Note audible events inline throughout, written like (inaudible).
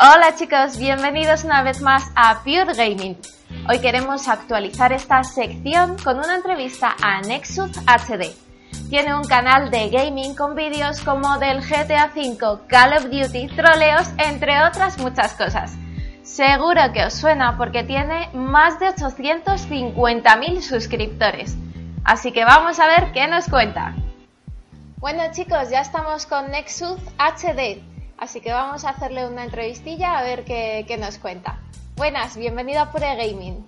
Hola chicos, bienvenidos una vez más a Pure Gaming. Hoy queremos actualizar esta sección con una entrevista a Nexus HD. Tiene un canal de gaming con vídeos como del GTA V, Call of Duty, troleos, entre otras muchas cosas. Seguro que os suena porque tiene más de 850.000 suscriptores. Así que vamos a ver qué nos cuenta. Bueno chicos, ya estamos con Nexus HD, así que vamos a hacerle una entrevistilla a ver qué, qué nos cuenta. Buenas, bienvenido a Pure Gaming.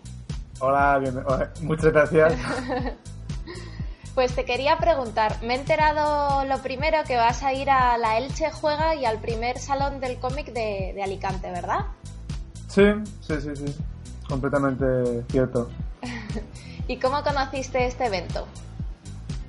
Hola, bien, muchas gracias. (laughs) pues te quería preguntar, me he enterado lo primero que vas a ir a la Elche Juega y al primer salón del cómic de, de Alicante, ¿verdad? Sí, sí, sí, sí, completamente cierto. (laughs) ¿Y cómo conociste este evento?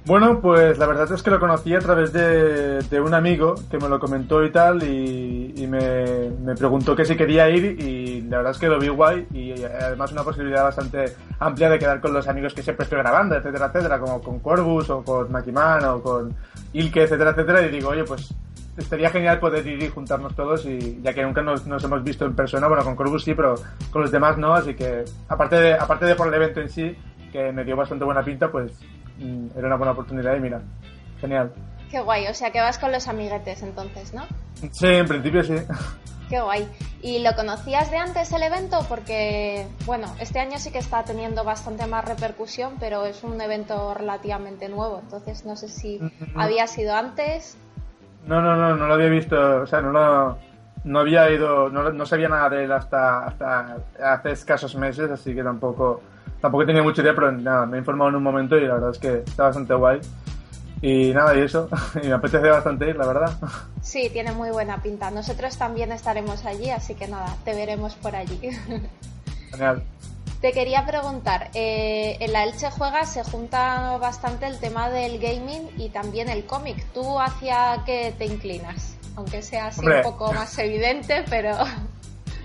Bueno, pues la verdad es que lo conocí a través de, de un amigo que me lo comentó y tal y, y me, me, preguntó que si quería ir y la verdad es que lo vi guay y además una posibilidad bastante amplia de quedar con los amigos que siempre estoy grabando, etcétera, etcétera, como con Corvus o con Makiman o con Ilke, etcétera, etcétera y digo, oye, pues estaría genial poder ir y juntarnos todos y ya que nunca nos, nos, hemos visto en persona, bueno, con Corvus sí, pero con los demás no, así que aparte de, aparte de por el evento en sí, que me dio bastante buena pinta, pues era una buena oportunidad y mira, genial. Qué guay, o sea que vas con los amiguetes entonces, ¿no? Sí, en principio sí. (laughs) Qué guay. ¿Y lo conocías de antes el evento? Porque, bueno, este año sí que está teniendo bastante más repercusión, pero es un evento relativamente nuevo, entonces no sé si había sido antes. No, no, no, no lo había visto, o sea, no lo, no había ido, no, no sabía nada de él hasta, hasta hace escasos meses, así que tampoco, tampoco tenía mucha idea, pero nada, me he informado en un momento y la verdad es que está bastante guay. Y nada, y eso, (laughs) y me apetece bastante ir, la verdad. (laughs) Sí, tiene muy buena pinta. Nosotros también estaremos allí, así que nada, te veremos por allí. (laughs) Genial. Te quería preguntar, eh, en la Elche Juega se junta bastante el tema del gaming y también el cómic. ¿Tú hacia qué te inclinas? Aunque sea así Hombre. un poco más evidente, pero...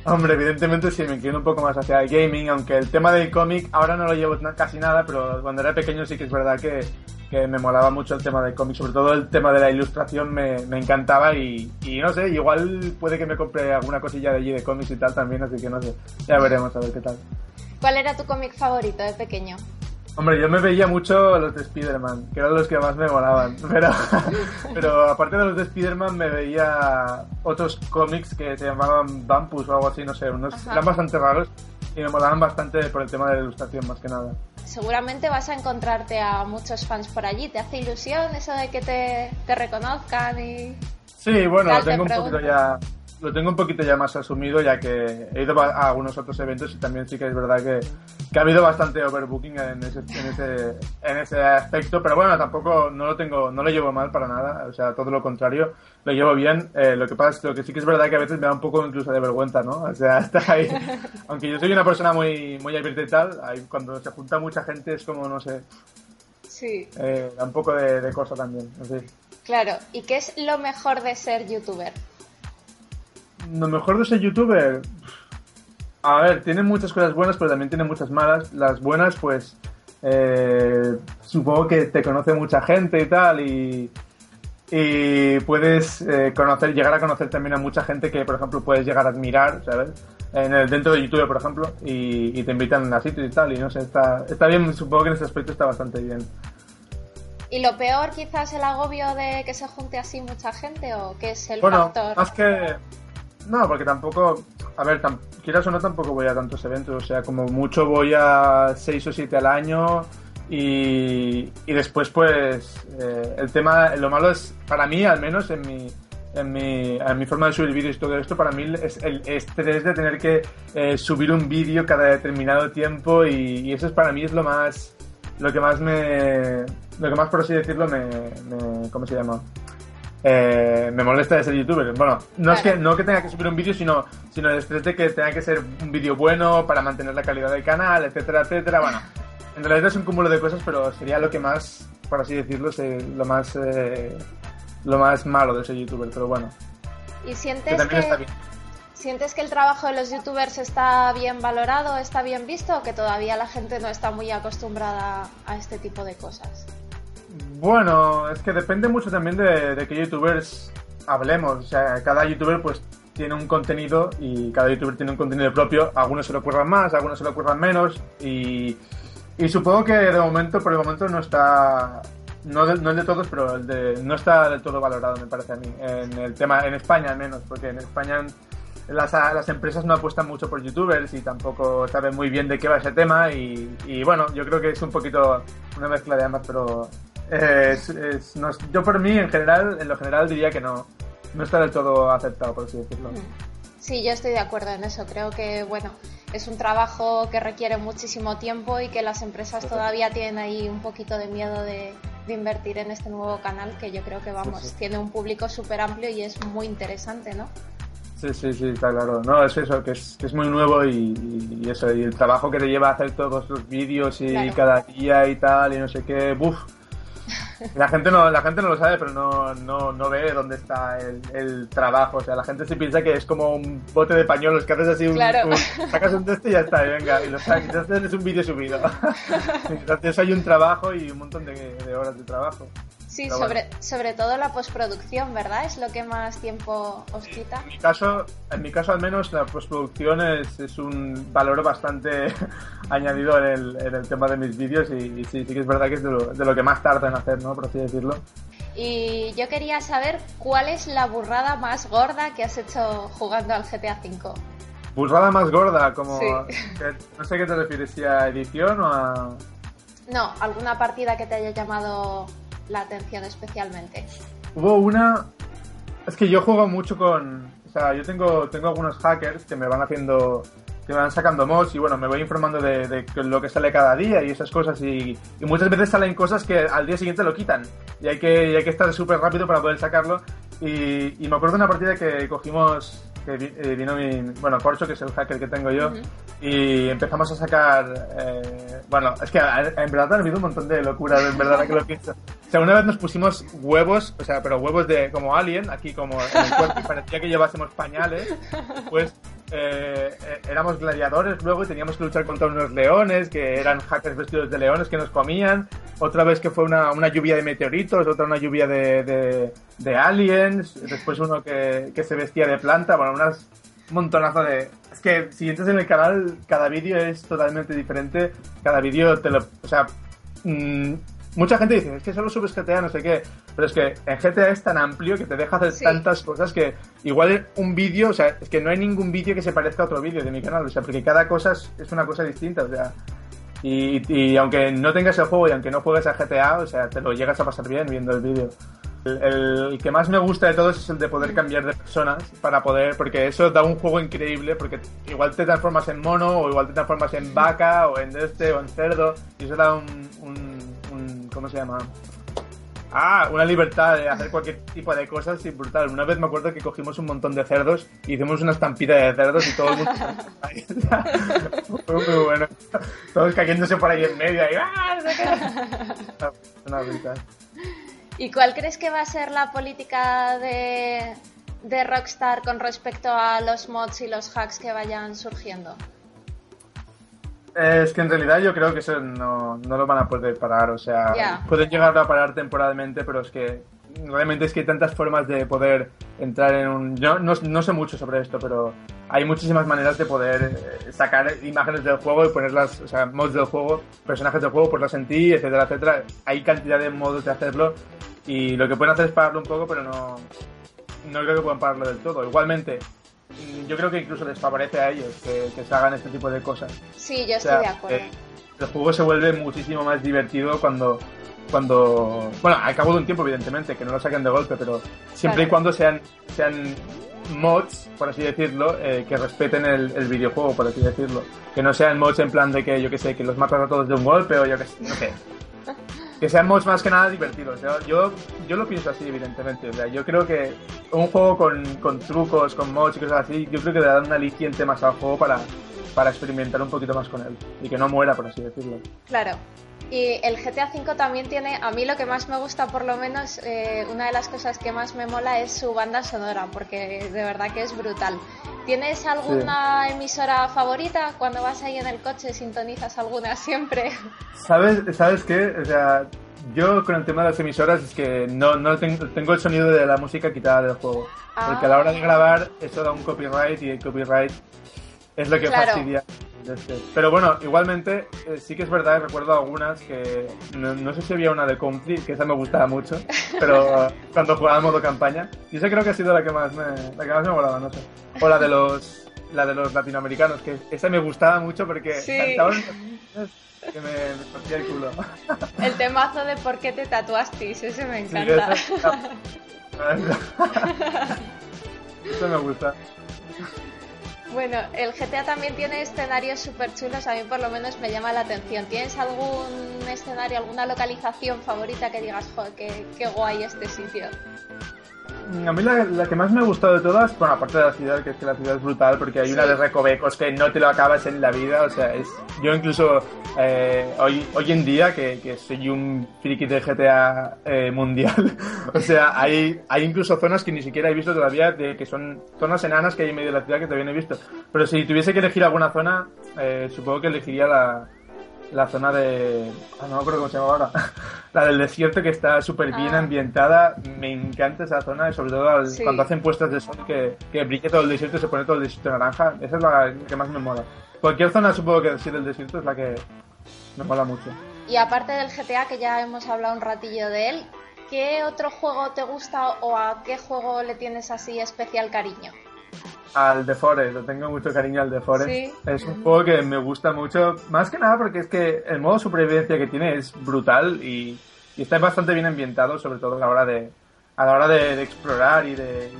Hombre, evidentemente sí, me inclino un poco más hacia el gaming, aunque el tema del cómic ahora no lo llevo casi nada, pero cuando era pequeño sí que es verdad que, que me molaba mucho el tema del cómic, sobre todo el tema de la ilustración me, me encantaba y, y, no sé, igual puede que me compre alguna cosilla de allí de cómics y tal también, así que no sé, ya veremos a ver qué tal. ¿Cuál era tu cómic favorito de pequeño? Hombre, yo me veía mucho los de Spider-Man, que eran los que más me molaban. (laughs) Pero, pero aparte de los de Spider-Man, me veía otros cómics que se llamaban Vampus o algo así, no sé, unos Ajá. eran bastante raros y me molaban bastante por el tema de la ilustración, más que nada. Seguramente vas a encontrarte a muchos fans por allí. ¿Te hace ilusión eso de que te, te reconozcan y...? Sí, bueno, tengo un poquito ya lo tengo un poquito ya más asumido ya que he ido a algunos otros eventos y también sí que es verdad que, que ha habido bastante overbooking en ese, en ese en ese aspecto pero bueno tampoco no lo tengo no lo llevo mal para nada o sea todo lo contrario lo llevo bien eh, lo que pasa es que lo que sí que es verdad que a veces me da un poco incluso de vergüenza no o sea (laughs) está ahí (laughs) aunque yo soy una persona muy muy abierta y tal ahí cuando se junta mucha gente es como no sé Sí. eh, da un poco de, de cosa también fin. Claro. ¿Y qué es lo mejor de ser youtuber? Lo mejor de ser youtuber. A ver, tiene muchas cosas buenas, pero también tiene muchas malas. Las buenas, pues. eh, supongo que te conoce mucha gente y tal, y. Y puedes eh, conocer, llegar a conocer también a mucha gente que, por ejemplo, puedes llegar a admirar, ¿sabes? En el, dentro de YouTube, por ejemplo, y, y te invitan a sitios y tal, y no sé, está, está bien, supongo que en ese aspecto está bastante bien. ¿Y lo peor quizás el agobio de que se junte así mucha gente o qué es el Bueno, factor? más que. No, porque tampoco. A ver, tam- quieras o no, tampoco voy a tantos eventos. O sea, como mucho voy a 6 o 7 al año. Y, y después, pues. eh, el tema. Lo malo es, para mí, al menos en mi. En mi, en mi forma de subir vídeos y todo esto, para mí es el estrés de tener que eh, subir un vídeo cada determinado tiempo y, y eso es para mí es lo más lo que más me, lo que más por así decirlo me, me ¿cómo se llama? Eh, me molesta de ser youtuber. Bueno, no es que no que tenga que subir un vídeo, sino, sino el estrés de que tenga que ser un vídeo bueno para mantener la calidad del canal, etcétera, etcétera. Bueno, en realidad es un cúmulo de cosas, pero sería lo que más, por así decirlo, lo más eh, lo más malo de ser youtuber, pero bueno. ¿Y sientes que, sientes que el trabajo de los youtubers está bien valorado, está bien visto o que todavía la gente no está muy acostumbrada a este tipo de cosas? Bueno, es que depende mucho también de, de qué youtubers hablemos. O sea, cada youtuber pues tiene un contenido y cada youtuber tiene un contenido propio. Algunos se lo ocurran más, algunos se lo ocurran menos. Y, y supongo que de momento, por el momento, no está. No, no el de todos, pero el de, no está del todo valorado, me parece a mí. En el tema, en España al menos, porque en España las, las empresas no apuestan mucho por youtubers y tampoco saben muy bien de qué va ese tema. Y, y bueno, yo creo que es un poquito una mezcla de ambas, pero yo por mí, en general, en lo general diría que no, no está del todo aceptado, por así decirlo. Mm. Sí, yo estoy de acuerdo en eso. Creo que, bueno, es un trabajo que requiere muchísimo tiempo y que las empresas todavía tienen ahí un poquito de miedo de, invertir en este nuevo canal que yo creo que, vamos, tiene un público súper amplio y es muy interesante, ¿no? Sí, sí, sí, está claro. No, es eso, que es, que es muy nuevo y, eso, y el trabajo que te lleva a hacer todos los vídeos y cada día y tal, y no sé qué, buf, (laughs) la gente no, la gente no lo sabe, pero no, no, no ve dónde está el, el, trabajo. O sea, la gente se piensa que es como un bote de pañuelos que haces así un, sacas un texto y ya está, y venga, y lo sacas, y haces un vídeo subido. (laughs) Entonces hay un trabajo y un montón de, de horas de trabajo. Sí, sobre, sobre todo la postproducción, ¿verdad? Es lo que más tiempo os quita. En mi caso, en mi caso al menos, la postproducción es, es un valor bastante (laughs) añadido en el, en el, tema de mis vídeos y, sí, sí que es verdad que es de lo, de lo, que más tarda en hacer, ¿no? Por así decirlo. Y yo quería saber cuál es la burrada más gorda que has hecho jugando al GTA V. Burrada más gorda, como... no sé qué te refieres, si a edición o a... No, alguna partida que te haya llamado la atención especialmente? Hubo una... Es que yo juego mucho con... O sea, yo tengo, tengo algunos hackers que me van haciendo que me van sacando mods y bueno, me voy informando de, lo que sale cada día y esas cosas y, muchas veces salen cosas que al día siguiente lo quitan y hay que, y hay que estar súper rápido para poder sacarlo y, y, me acuerdo de una partida que cogimos que eh, vino mi, bueno, Corcho, que es el hacker que tengo yo, y empezamos a sacar, eh, bueno, es que en verdad ha habido un montón de locuras, en verdad, que lo pienso. O sea, una vez nos pusimos huevos, o sea, pero huevos de como alien, aquí como en el cuerpo, y parecía que llevásemos pañales, pues eh, éramos gladiadores luego y teníamos que luchar contra unos leones, que eran hackers vestidos de leones que nos comían, otra vez que fue una, una lluvia de meteoritos, otra una lluvia de, de, de aliens, después uno que, que se vestía de planta, bueno, unas montonazo de... Es que si entras en el canal, cada vídeo es totalmente diferente. Cada vídeo te lo... O sea, mm, mucha gente dice, es que solo subes GTA, no sé qué. Pero es que en GTA es tan amplio que te deja hacer tantas cosas que igual un vídeo, o sea, es que no hay ningún vídeo que se parezca a otro vídeo de mi canal. O sea, porque cada cosa es, es una cosa distinta. O sea, y, y, aunque no tengas el juego y aunque no juegues a GTA, o sea, te lo llegas a pasar bien viendo el vídeo. El, que más me gusta de todos es el de poder cambiar de personas para poder, porque eso da un juego increíble, porque igual te transformas en mono, o igual te transformas en vaca, o en este, o en cerdo, y eso da un, un, ¿cómo se llama? Ah, una libertad de hacer cualquier tipo de cosas y brutal. Una vez me acuerdo que cogimos un montón de cerdos y hicimos una estampida de cerdos y todo el mundo... (laughs) Todos cayéndose por ahí en medio y... ¡Ah! Una brutal. ¿Y cuál crees que va a ser la política de, de Rockstar con respecto a los mods y los hacks que vayan surgiendo? Es que en realidad yo creo que eso no, no lo van a poder parar, o sea, pueden llegar a parar temporalmente, pero es que realmente es que hay tantas formas de poder entrar en un... Yo no, no, sé mucho sobre esto, pero hay muchísimas maneras de poder eh, sacar imágenes del juego y ponerlas, o sea, mods del juego, personajes del juego, ponerlas en ti, etcétera, etcétera. Hay cantidad de modos de hacerlo y lo que pueden hacer es pararlo un poco, pero no, no creo que puedan pararlo del todo. Igualmente, yo creo que incluso les favorece a ellos que, se hagan este tipo de cosas. Sí, yo estoy de acuerdo. Eh, el juego se vuelve muchísimo más divertido cuando, cuando, bueno, al cabo de un tiempo, evidentemente, que no lo saquen de golpe, pero siempre y cuando sean, sean mods, por así decirlo, eh, que respeten el, el, videojuego, por así decirlo. Que no sean mods en plan de que, yo que sé, que los matas a todos de un golpe o yo que sé, no sé. Que sean mods más que nada divertidos. Yo, yo lo pienso así, evidentemente. O sea, yo creo que un juego con, con trucos, con mods y cosas así, yo creo que le dan un aliciente más al juego para, para experimentar un poquito más con él. Y que no muera, por así decirlo. Claro. Y el GTA V también tiene, a mí lo que más me gusta, por lo menos, eh, una de las cosas que más me mola es su banda sonora, porque de verdad que es brutal. ¿Tienes alguna emisora favorita? Cuando vas ahí en el coche, ¿sintonizas alguna siempre? ¿Sabes, ¿sabes qué? O sea, yo con el tema de las emisoras es que no, no tengo, tengo el sonido de la música quitada del juego. Porque a la hora de grabar eso da un copyright y el copyright es lo que fastidia. Pero bueno, igualmente eh, sí que es verdad, recuerdo algunas que no, sé si había una de Country, que esa me gustaba mucho, (laughs) pero cuando jugaba en modo campaña, y esa creo que ha sido la que más me, la que más me molaba, no sé. O la de los la de los latinoamericanos, que esa me gustaba mucho porque cantaban que me, me el culo. (laughs) El temazo de por qué te tatuasteis, ese me encanta. eso (laughs) me gusta. Bueno, el GTA también tiene escenarios súper chulos, a mí por lo menos me llama la atención. ¿Tienes algún escenario, alguna localización favorita que digas, joder, qué, qué guay este sitio? A mí la, que más me ha gustado de todas, bueno, aparte de la ciudad, que es que la ciudad es brutal, porque hay una de recovecos que no te lo acabas en la vida, o sea, es yo incluso eh, hoy, hoy en día, que, que soy un friki de GTA eh, mundial, (laughs) o sea, hay, hay incluso zonas que ni siquiera he visto todavía, de que son zonas enanas que hay en medio de la ciudad que todavía no he visto. Pero si tuviese que elegir alguna zona, eh, supongo que elegiría la, la zona de. Ah, no me acuerdo cómo se llama ahora. (laughs) la del desierto que está súper bien ah. ambientada. Me encanta esa zona, sobre todo cuando hacen puestas de sol que, que brille todo el desierto y se pone todo el desierto naranja. Esa es la que más me mola. Cualquier zona, supongo que sí del desierto, es la que me mola mucho. Y aparte del GTA, que ya hemos hablado un ratillo de él, ¿qué otro juego te gusta o a qué juego le tienes así especial cariño? Al The Forest, lo tengo mucho cariño al The Forest. Es un juego que me gusta mucho, más que nada porque es que el modo supervivencia que tiene es brutal y, está bastante bien ambientado, sobre todo a la hora de, a la hora de, explorar y de,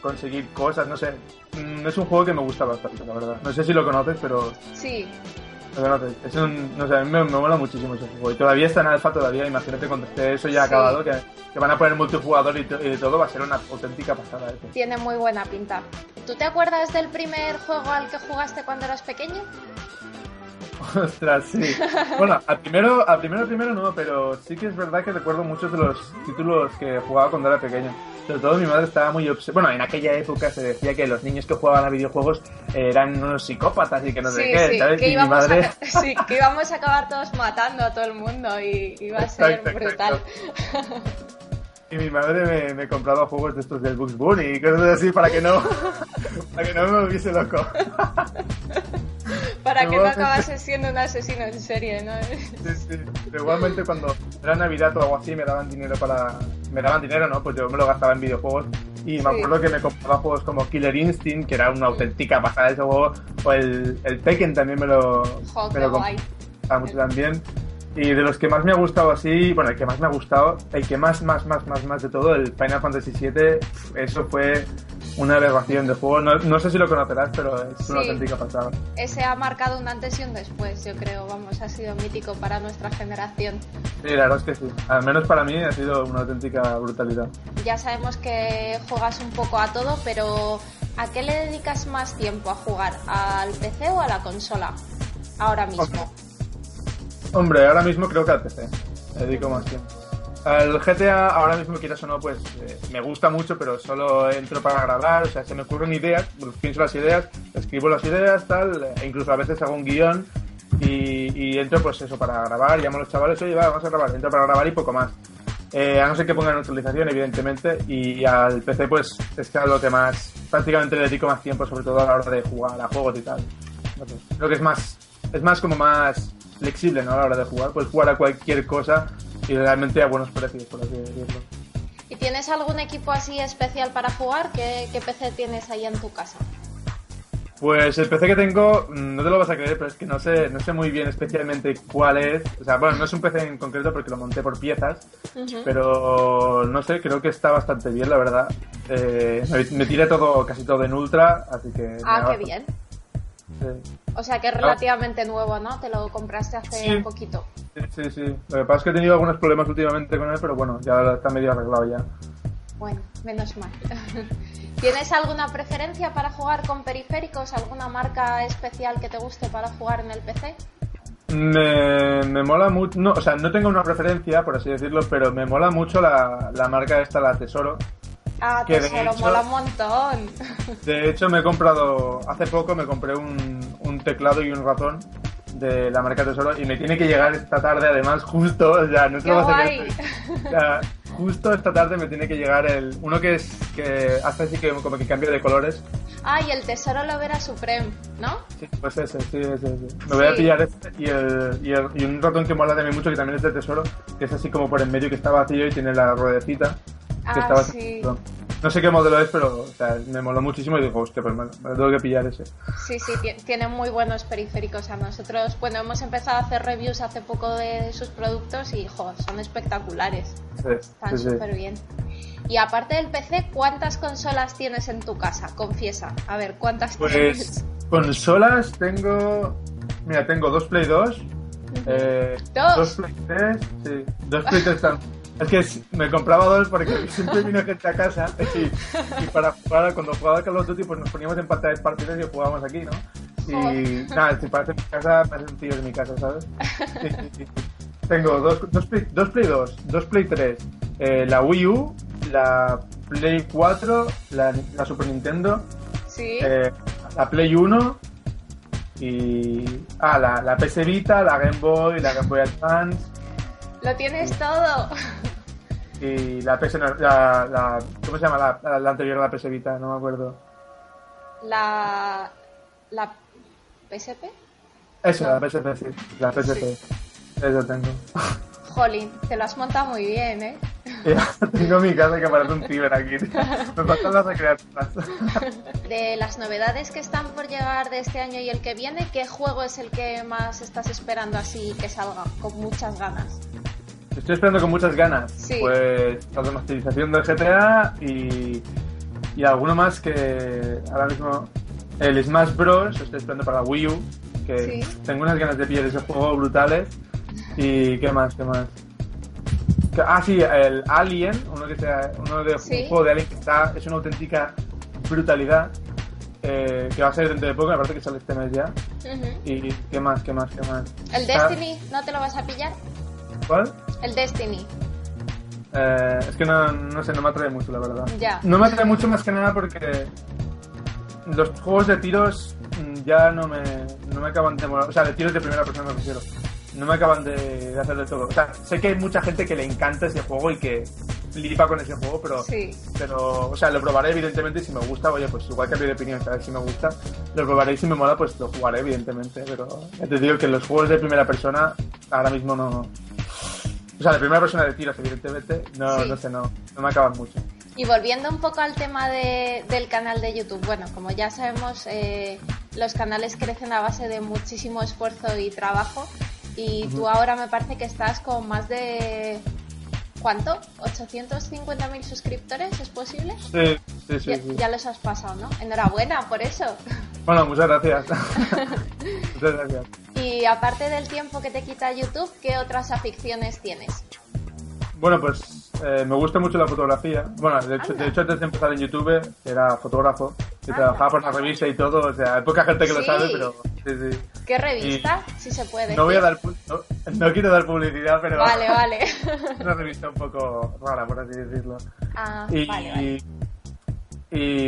conseguir cosas, no sé. Mm, es un juego que me gusta bastante, la verdad. No sé si lo conoces, pero... Sí. Es un, no sé, a mí me, mola muchísimo ese juego. Y todavía está en alfa, todavía, imagínate cuando esté eso ya acabado, que, van a poner multijugador y, y, todo, va a ser una auténtica pasada. Eso. Tiene muy buena pinta. ¿Tú te acuerdas del primer juego al que jugaste cuando eras pequeño? Ostras, sí. Bueno, al primero, al primero, primero no, pero sí que es verdad que recuerdo muchos de los títulos que jugaba cuando era pequeño. Sobre todo mi madre estaba muy obsesionada. Bueno, en aquella época se decía que los niños que jugaban a videojuegos eran unos psicópatas y que no sé qué, ¿sabes? Que y mi madre... sí, que íbamos a acabar todos matando a todo el mundo y iba a ser brutal. Y mi madre me, compraba juegos de estos del Bugs Bunny y cosas así para que no, (laughs) para que no me volviese loco. Para que no acabase siendo un asesino en serie, ¿no? Sí, sí. igualmente cuando era Navidad o algo así me daban dinero para... Me daban dinero, ¿no? Pues yo me lo gastaba en videojuegos. Y me acuerdo que me compraba juegos como Killer Instinct, que era una auténtica pasada ese juego. O el, el Tekken también me lo... me lo mucho también. Y de los que más me ha gustado así, bueno, el que más me ha gustado, el que más, más, más, más, más de todo, el Final Fantasy VII, eso fue una aberración de juego. No, sé si lo conocerás, pero es una auténtica pasada. Ese ha marcado un antes y un después, yo creo. Vamos, ha sido mítico para nuestra generación. Sí, la verdad es que sí. Al menos para mí ha sido una auténtica brutalidad. Ya sabemos que juegas un poco a todo, pero ¿a qué le dedicas más tiempo a jugar? ¿Al PC o a la consola? Ahora mismo. Hombre, ahora mismo creo que al PC. Le dedico más tiempo. El GTA, ahora mismo, quieras o no, pues eh, me gusta mucho, pero solo entro para grabar, o sea, se me ocurren ideas, pienso las ideas, escribo las ideas, tal, e incluso a veces hago un guion y, entro, pues eso, para grabar, llamo a los chavales, oye, va, vamos a grabar, entro para grabar y poco más. Eh, a no ser que pongan utilización, evidentemente, y al PC, pues es que lo que más, prácticamente le dedico más tiempo, sobre todo a la hora de jugar a juegos y tal. Creo que es más, es más como más flexible ¿no? a la hora de jugar. Puedes jugar a cualquier cosa y realmente a buenos precios, por así decirlo. ¿Y tienes algún equipo así especial para jugar? ¿Qué, PC tienes ahí en tu casa? Pues el PC que tengo, mm, no te lo vas a creer, pero es que no sé, no sé muy bien especialmente cuál es. O sea, bueno, no es un PC en concreto porque lo monté por piezas, pero no sé, creo que está bastante bien, la verdad. Eh, me, tiré todo, casi todo en ultra, así que... Ah, qué bien. O sea que es relativamente nuevo, ¿no? Te lo compraste hace Sí. poquito. Sí, sí, sí. Lo que pasa es que he tenido algunos problemas últimamente con él, pero bueno, ya está medio arreglado ya. Bueno, menos mal. (laughs) ¿Tienes alguna preferencia para jugar con periféricos? ¿Alguna marca especial que te guste para jugar en el PC? Me, me mola mucho, no, o sea, no tengo una preferencia, por así decirlo, pero me mola mucho la, la marca esta, la Tesoro. Ah, Que de tesoro, hecho- mola un montón. (laughs) De hecho, me he comprado, hace poco me compré un, un teclado y un ratón de la marca Tesoro y me tiene que llegar esta tarde, además, justo, o sea, no te ¡Qué lo vas a guay! creer. O sea, justo esta tarde me tiene que llegar el, uno que es, que hace así que como que cambia de colores. Ah, y el tesoro lo verá Supreme, ¿no? Sí, pues ese, sí, ese, ese. Me voy a Sí. pillar este y, el, y, el- y un ratón que mola también mucho, que también es de tesoro, que es así como por en medio, que está vacío y tiene la ruedecita. Ah, sí. No sé qué modelo es, pero o sea, me moló muchísimo y digo, hostia, pues me lo tengo que pillar ese. Sí, sí, ti- tiene muy buenos periféricos. A nosotros, bueno, hemos empezado a hacer reviews hace poco de sus productos y, jo, son espectaculares. Sí, Están sí. súper bien. Y aparte del PC, ¿cuántas consolas tienes en tu casa? Confiesa. A ver, ¿cuántas Pues tienes? consolas tengo. Mira, tengo dos Play 2. eh, ¿Dos? Dos Play 3. Sí, dos Play 3 tam- Es que me compraba dos porque (laughs) siempre vino gente a casa y, y para jugar, cuando jugaba Call of Duty, pues nos poníamos en pantallas partidas y jugábamos aquí, ¿no? Y Joder. nada, si parece mi casa, parece un tío de mi casa, ¿sabes? Tengo dos, dos, Play, dos Play 2, dos Play 3, eh, la Wii U, la Play 4, la, la Super Nintendo, Sí. eh, la Play 1 y. Ah, la, la PS Vita, la Game Boy, la Game Boy Advance Lo tienes todo. Y la PS. no- La, la- ¿Cómo se llama? La, anterior a la PS Vita, no me acuerdo. La. La. ¿PSP? Esa, la PSP, sí. La PSP. Eso tengo. Jolín, te lo has montado muy bien, ¿eh? (laughs) Ya, tengo mi casa que parece un ciber aquí. Me faltan las recreativas. (laughs) De las novedades que están por llegar de este año y el que viene, ¿qué juego es el que más estás esperando así que salga con muchas ganas? Estoy esperando con muchas ganas. Sí. Pues la remasterización del GTA y, y alguno más que ahora mismo. El Smash Bros. Estoy esperando para la Wii U. Que Sí. tengo unas ganas de pillar ese juego brutales. Y qué más, qué más. Ah, sí, el Alien, uno que sea, uno de Sí. un juego de Alien que está, es una auténtica brutalidad. eh, que va a salir dentro de poco, me parece que sale este mes ya. Y qué más, qué más, qué más. ¿El Destiny no te lo vas a pillar? ¿Cuál? El Destiny. Eh, es que no, no sé, no me atrae mucho, la verdad. Ya. No me atrae mucho más que nada porque los juegos de tiros mm, ya no me, no me acaban de molar. O sea, de tiros de primera persona me refiero. No me acaban de, de hacer de todo. O sea, sé que hay mucha gente que le encanta ese juego y que flipa con ese juego, pero, Sí. pero o sea, lo probaré evidentemente y si me gusta, oye, pues igual cambio de opinión, a ver si me gusta. Lo probaré y si me mola, pues lo jugaré evidentemente. Pero ya te digo que los juegos de primera persona ahora mismo no... O sea, de primera persona de tiros, evidentemente, no, Sí. no sé, no, no me acaban mucho. Y volviendo un poco al tema de- del canal de YouTube, bueno, como ya sabemos, eh, los canales crecen a base de muchísimo esfuerzo y trabajo. Y tú ahora me parece que estás con más de. ¿Cuánto? ¿850.000 suscriptores? ¿Es posible? Sí, sí, sí. ya, sí. ya los has pasado, ¿no? Enhorabuena por eso. Bueno, muchas gracias. (laughs) muchas gracias. Y aparte del tiempo que te quita YouTube, ¿qué otras aficiones tienes? Bueno, pues eh, me gusta mucho la fotografía. Bueno, de hecho, de hecho antes de empezar en YouTube era fotógrafo y Anda. trabajaba por la revista y todo. O sea, hay poca gente que lo Sí. sabe, pero sí, sí. ¿Qué revista? Si se puede. No voy a dar, no, no quiero dar publicidad, pero Vale, vale. (laughs) una revista un poco rara, por así decirlo. Ah, Y, vale, vale. y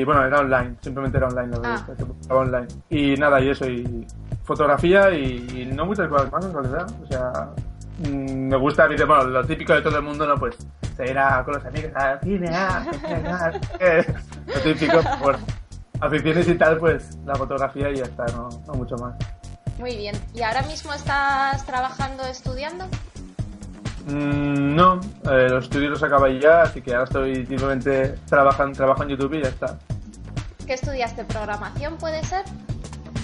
bueno, era online, simplemente era online la Ah. se publicaba online. Y nada, y eso, y fotografía y, y no muchas cosas más en realidad. O sea, mm, me gusta, bueno, lo típico de todo el mundo, ¿no? Pues se irá con los amigos al cine, ah, (laughs) ah, eh, lo típico, bueno, aficiones y tal, pues la fotografía y ya está, no, no mucho más. Muy bien. ¿Y ahora mismo estás trabajando, estudiando? Mm, no, eh, los estudios los acabé ya, así que ahora estoy simplemente trabajando, trabajo en YouTube y ya está. ¿Qué estudiaste? ¿Programación puede ser?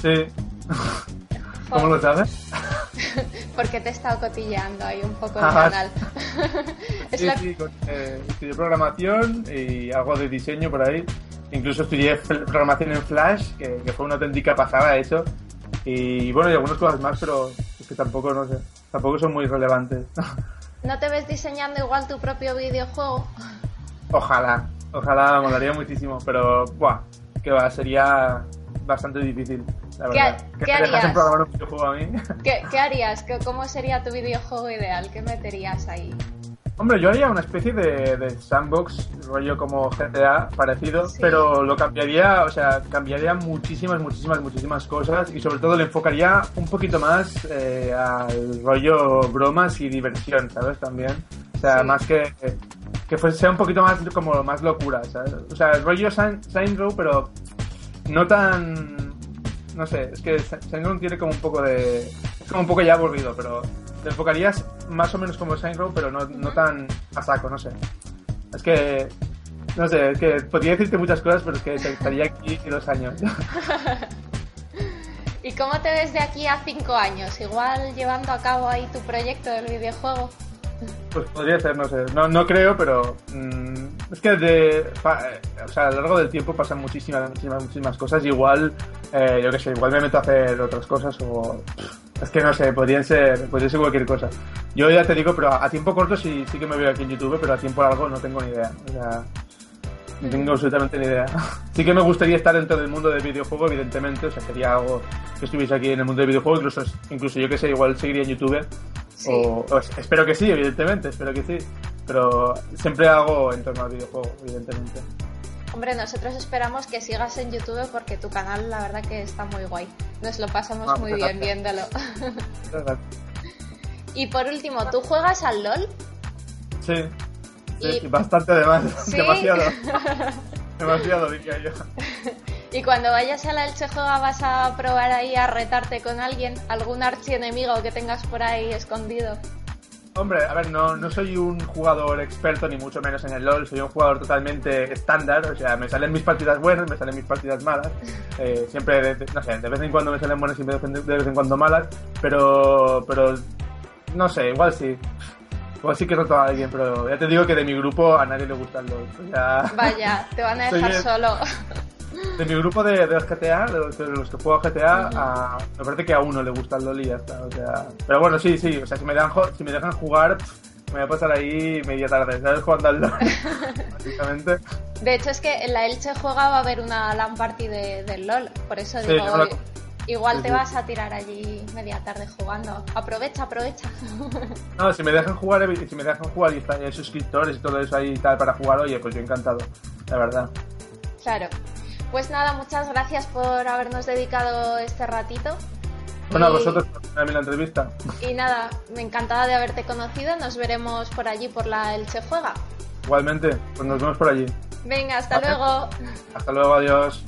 Sí. (laughs) ¿Cómo lo sabes? (laughs) Porque te he estado cotilleando ahí un poco el canal. sí, (laughs) sí, eh, estudié programación y algo de diseño por ahí. Incluso estudié programación en Flash, que, fue una auténtica pasada eso. Y bueno, y algunas cosas más, pero es que tampoco, no sé, tampoco son muy relevantes. ¿No te ves diseñando igual tu propio videojuego? Ojalá, ojalá, me molaría muchísimo, pero, buah, que va, sería bastante difícil. ¿Qué, ¿qué harías? Un videojuego a mí? ¿Qué, ¿Qué, (laughs) harías? ¿Cómo sería tu videojuego ideal? ¿Qué meterías ahí? Hombre, yo haría una especie de, sandbox, rollo como GTA, parecido, pero lo cambiaría, o sea, cambiaría muchísimas, muchísimas, muchísimas cosas y sobre todo le enfocaría un poquito más eh, al rollo bromas y diversión, ¿sabes? También. O sea, más que, que sea un poquito más como más locura, ¿sabes? O sea, el rollo Saint Row, pero no tan... No sé, es que Saint Row tiene como un poco de... Es como un poco ya aburrido, pero te enfocarías más o menos como Saint Row, pero no, no tan a saco, no sé. Es que, no sé, es que podría decirte muchas cosas, pero es que estaría aquí dos años. (laughs) ¿Y cómo te ves de aquí a cinco años? Igual llevando a cabo ahí tu proyecto del videojuego. Pues podría ser, no sé. No, no creo, pero mm, es que de, o sea, a lo largo del tiempo pasan muchísimas, muchísimas, muchísimas cosas. Igual, eh, yo qué sé, igual me meto a hacer otras cosas o es que no sé, podrían ser, podría ser cualquier cosa. Yo ya te digo, pero a tiempo corto sí, sí que me veo aquí en YouTube, pero a tiempo largo no tengo ni idea. O sea, no tengo absolutamente ni idea. (laughs) Sí que me gustaría estar dentro del mundo del videojuego, evidentemente. O sea, sería algo que estuviese aquí en el mundo del videojuego. Incluso, incluso yo que sé, igual seguiría en YouTube. O, espero que sí, evidentemente, espero que sí. Pero siempre hago en torno al videojuego, evidentemente. Hombre, nosotros esperamos que sigas en YouTube porque tu canal la verdad que está muy guay. Nos lo pasamos ah, muy bien viéndolo. y por último, ¿tú juegas al LOL? Sí, sí bastante además, (laughs) demasiado. (laughs) demasiado, diría yo. (laughs) Y cuando vayas a la Elche Juega vas a probar ahí a retarte con alguien, algún archienemigo que tengas por ahí escondido. Hombre, a ver, no, no soy un jugador experto ni mucho menos en el LOL, soy un jugador totalmente estándar, o sea, me salen mis partidas buenas, me salen mis partidas malas, (laughs) eh, siempre, no sé, de vez en cuando me salen buenas y de vez en cuando malas, pero, pero, no sé, igual sí. Igual sí que roto a alguien, pero ya te digo que de mi grupo a nadie le gusta el LOL. Vaya, te van a (laughs) dejar solo. (laughs) de mi grupo de, de los GTA, de los, que juego GTA, a, me parece que a uno le gusta el LOL y ya está. O sea, pero bueno, sí, sí, o sea, si me dejan, si me dejan jugar, me voy a pasar ahí media tarde, ¿sabes? Jugando al LOL, (laughs) básicamente. De hecho, es que en la Elche juega va a haber una LAN party de, del LOL, por eso digo, igual te vas a tirar allí media tarde jugando. Aprovecha, aprovecha. (laughs) No, si me dejan jugar, si me dejan jugar y hay suscriptores y todo eso ahí y tal para jugar, oye, pues yo encantado, la verdad. Claro. Pues nada, muchas gracias por habernos dedicado este ratito. Bueno, a vosotros por la entrevista. Y nada, me encantada de haberte conocido. Nos veremos por allí, por la Elche Juega. Igualmente, pues nos vemos por allí. Venga, hasta luego. Hasta luego, adiós.